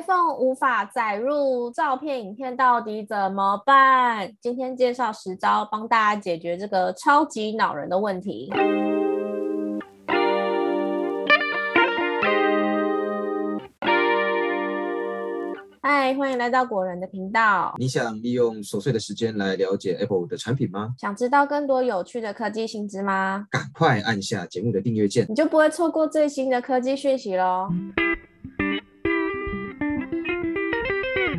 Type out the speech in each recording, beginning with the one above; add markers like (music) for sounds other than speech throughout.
iPhone 无法载入照片、影片，到底怎么办？今天介绍十招，帮大家解决这个超级恼人的问题。嗨，欢迎来到果仁的频道。你想利用琐碎的时间来了解 Apple 的产品吗？想知道更多有趣的科技新知吗？赶快按下节目的订阅键，你就不会错过最新的科技讯息喽。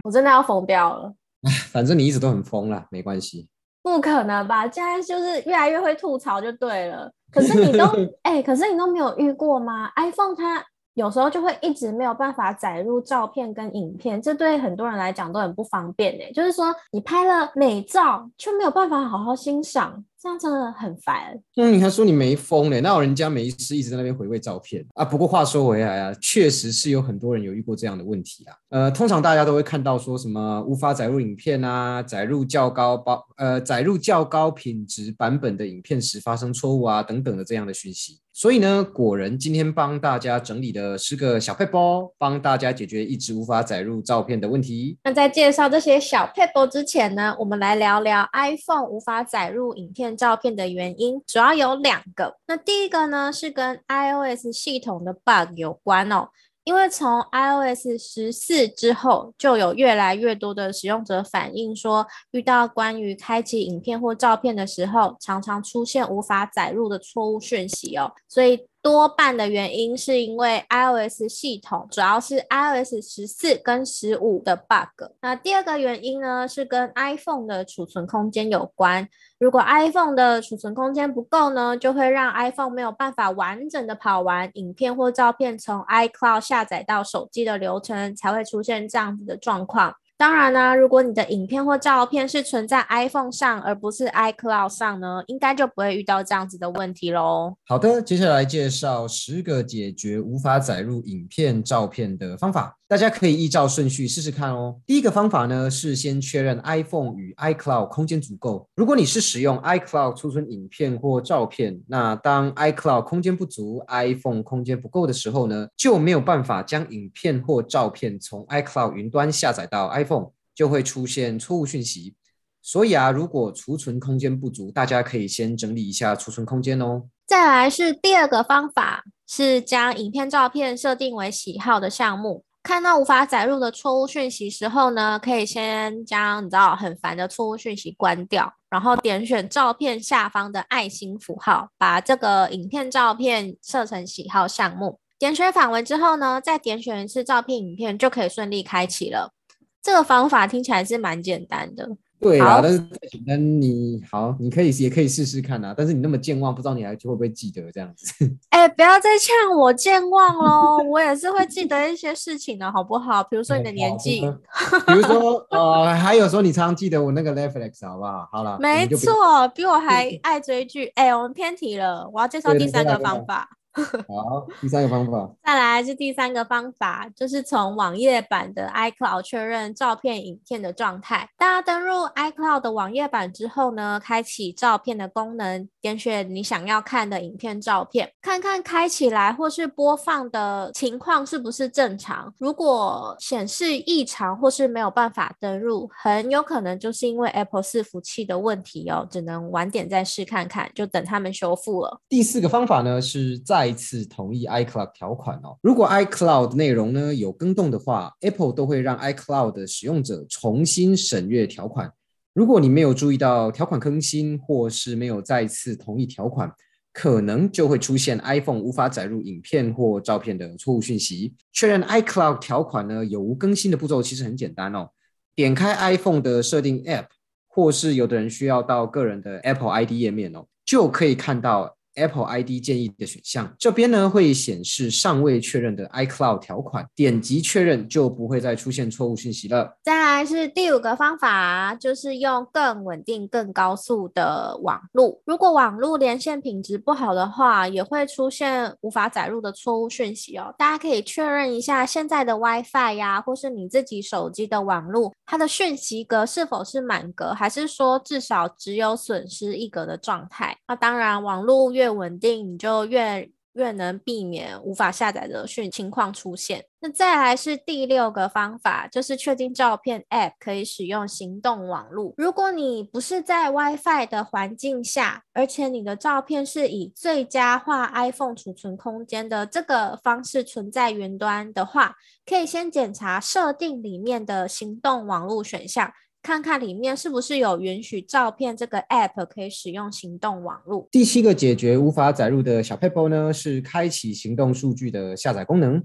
我真的要疯掉了！(laughs) 反正你一直都很疯啦，没关系。不可能吧？现在就是越来越会吐槽就对了。可是你都 (laughs) 哎，可是你都没有遇过吗？iPhone 它有时候就会一直没有办法载入照片跟影片，这对很多人来讲都很不方便哎。就是说你拍了美照，却没有办法好好欣赏。这样真的很烦。嗯，你还说你没疯嘞？那人家没事一直在那边回味照片啊？不过话说回来啊，确实是有很多人有遇过这样的问题啊。呃，通常大家都会看到说什么无法载入影片啊，载入较高包呃载入较高品质版本的影片时发生错误啊等等的这样的讯息。所以呢，果仁今天帮大家整理的是个小配包，帮大家解决一直无法载入照片的问题。那在介绍这些小配包之前呢，我们来聊聊 iPhone 无法载入影片。照片的原因主要有两个，那第一个呢是跟 iOS 系统的 bug 有关哦，因为从 iOS 十四之后，就有越来越多的使用者反映说，遇到关于开启影片或照片的时候，常常出现无法载入的错误讯息哦，所以。多半的原因是因为 iOS 系统，主要是 iOS 十四跟十五的 bug。那第二个原因呢，是跟 iPhone 的储存空间有关。如果 iPhone 的储存空间不够呢，就会让 iPhone 没有办法完整的跑完影片或照片从 iCloud 下载到手机的流程，才会出现这样子的状况。当然啦，如果你的影片或照片是存在 iPhone 上，而不是 iCloud 上呢，应该就不会遇到这样子的问题喽。好的，接下来介绍十个解决无法载入影片、照片的方法。大家可以依照顺序试试看哦。第一个方法呢是先确认 iPhone 与 iCloud 空间足够。如果你是使用 iCloud 储存影片或照片，那当 iCloud 空间不足、iPhone 空间不够的时候呢，就没有办法将影片或照片从 iCloud 云端下载到 iPhone，就会出现错误讯息。所以啊，如果储存空间不足，大家可以先整理一下储存空间哦。再来是第二个方法，是将影片、照片设定为喜好的项目。看到无法载入的错误讯息时候呢，可以先将你知道很烦的错误讯息关掉，然后点选照片下方的爱心符号，把这个影片、照片设成喜好项目。点选返回之后呢，再点选一次照片、影片，就可以顺利开启了。这个方法听起来是蛮简单的。对啊，但是简单你好，你可以也可以试试看啊。但是你那么健忘，不知道你还会不会记得这样子？(laughs) 哎，不要再呛我健忘喽，我也是会记得一些事情的，好不好？比如说你的年纪，(laughs) 比如说呃，还有说你常常记得我那个 Netflix，好不好？好了，没错，比我还爱追剧。哎，我们偏题了，我要介绍第三个方法。(laughs) 好，第三个方法。再来是第三个方法，就是从网页版的 iCloud 确认照片、影片的状态。大家登入 iCloud 的网页版之后呢，开启照片的功能，点选你想要看的影片、照片，看看开起来或是播放的情况是不是正常。如果显示异常或是没有办法登入，很有可能就是因为 Apple 伺服器的问题哦，只能晚点再试看看，就等他们修复了。第四个方法呢，是在再次同意 iCloud 条款哦。如果 iCloud 内容呢有更动的话，Apple 都会让 iCloud 的使用者重新审阅条款。如果你没有注意到条款更新，或是没有再次同意条款，可能就会出现 iPhone 无法载入影片或照片的错误讯息。确认 iCloud 条款呢有无更新的步骤其实很简单哦。点开 iPhone 的设定 App，或是有的人需要到个人的 Apple ID 页面哦，就可以看到。Apple ID 建议的选项，这边呢会显示尚未确认的 iCloud 条款，点击确认就不会再出现错误信息了。再来是第五个方法，就是用更稳定、更高速的网络。如果网络连线品质不好的话，也会出现无法载入的错误讯息哦。大家可以确认一下现在的 WiFi 呀，或是你自己手机的网络，它的讯息格是否是满格，还是说至少只有损失一格的状态？那当然，网络越越稳定，你就越越能避免无法下载的讯情况出现。那再来是第六个方法，就是确定照片 App 可以使用行动网络。如果你不是在 WiFi 的环境下，而且你的照片是以最佳化 iPhone 储存空间的这个方式存在云端的话，可以先检查设定里面的行动网络选项。看看里面是不是有允许照片这个 app 可以使用行动网络。第七个解决无法载入的小 paper 呢，是开启行动数据的下载功能，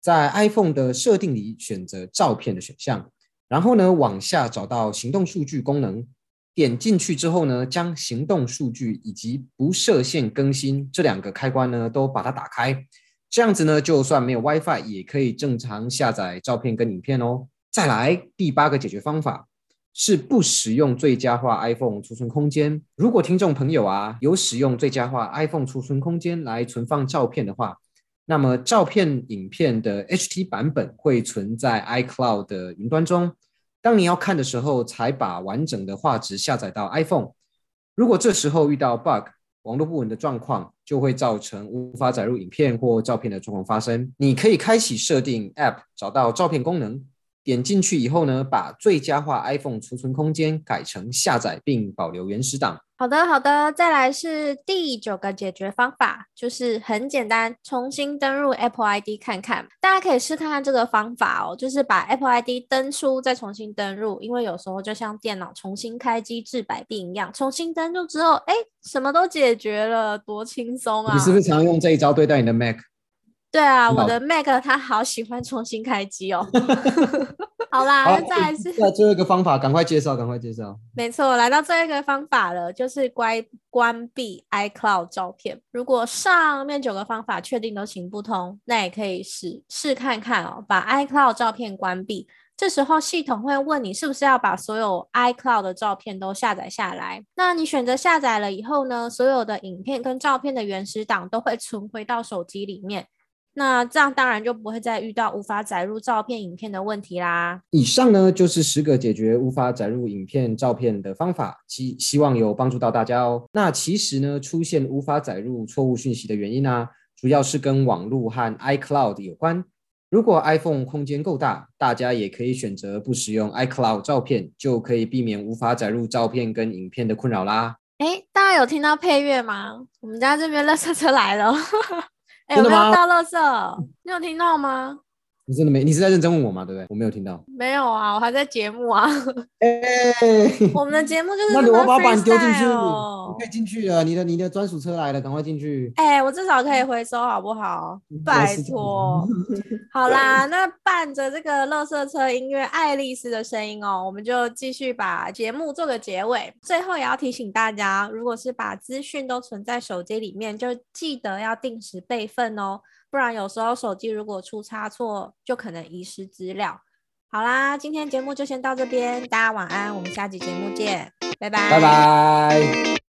在 iPhone 的设定里选择照片的选项，然后呢往下找到行动数据功能，点进去之后呢，将行动数据以及不设限更新这两个开关呢都把它打开，这样子呢就算没有 WiFi 也可以正常下载照片跟影片哦。再来第八个解决方法。是不使用最佳化 iPhone 储存空间。如果听众朋友啊有使用最佳化 iPhone 储存空间来存放照片的话，那么照片、影片的 HT 版本会存在 iCloud 的云端中。当你要看的时候，才把完整的画质下载到 iPhone。如果这时候遇到 bug 网络不稳的状况，就会造成无法载入影片或照片的状况发生。你可以开启设定 App，找到照片功能。点进去以后呢，把最佳化 iPhone 储存空间改成下载并保留原始档。好的，好的，再来是第九个解决方法，就是很简单，重新登入 Apple ID 看看。大家可以试看看这个方法哦，就是把 Apple ID 登出再重新登入，因为有时候就像电脑重新开机治百病一样，重新登入之后，哎，什么都解决了，多轻松啊！你是不是常用这一招对待你的 Mac？对啊，我的 Mac 它好喜欢重新开机哦。(laughs) 好啦，那再来是最后一个方法，赶快介绍，赶快介绍。没错，来到最后一个方法了，就是关关闭 iCloud 照片。如果上面九个方法确定都行不通，那也可以试试看看哦，把 iCloud 照片关闭。这时候系统会问你是不是要把所有 iCloud 的照片都下载下来。那你选择下载了以后呢，所有的影片跟照片的原始档都会存回到手机里面。那这样当然就不会再遇到无法载入照片、影片的问题啦。以上呢就是十个解决无法载入影片、照片的方法，希希望有帮助到大家哦。那其实呢，出现无法载入错误讯息的原因呢，主要是跟网络和 iCloud 有关。如果 iPhone 空间够大，大家也可以选择不使用 iCloud 照片，就可以避免无法载入照片跟影片的困扰啦。哎，大家有听到配乐吗？我们家这边垃圾车来了。(laughs) 有没有倒垃圾？你有听到吗？你真的没？你是在认真问我吗？对不对？我没有听到。没有啊，我还在节目啊。(laughs) 哎，我们的节目就是那我把板丢进去，你可以进去了。你的你的专属车来了，赶快进去。哎，我至少可以回收，好不好？拜托。(laughs) 好啦，那伴着这个乐色车音乐，爱丽丝的声音哦，我们就继续把节目做个结尾。最后也要提醒大家，如果是把资讯都存在手机里面，就记得要定时备份哦。不然有时候手机如果出差错，就可能遗失资料。好啦，今天节目就先到这边，大家晚安，我们下期节目见，拜拜，拜拜。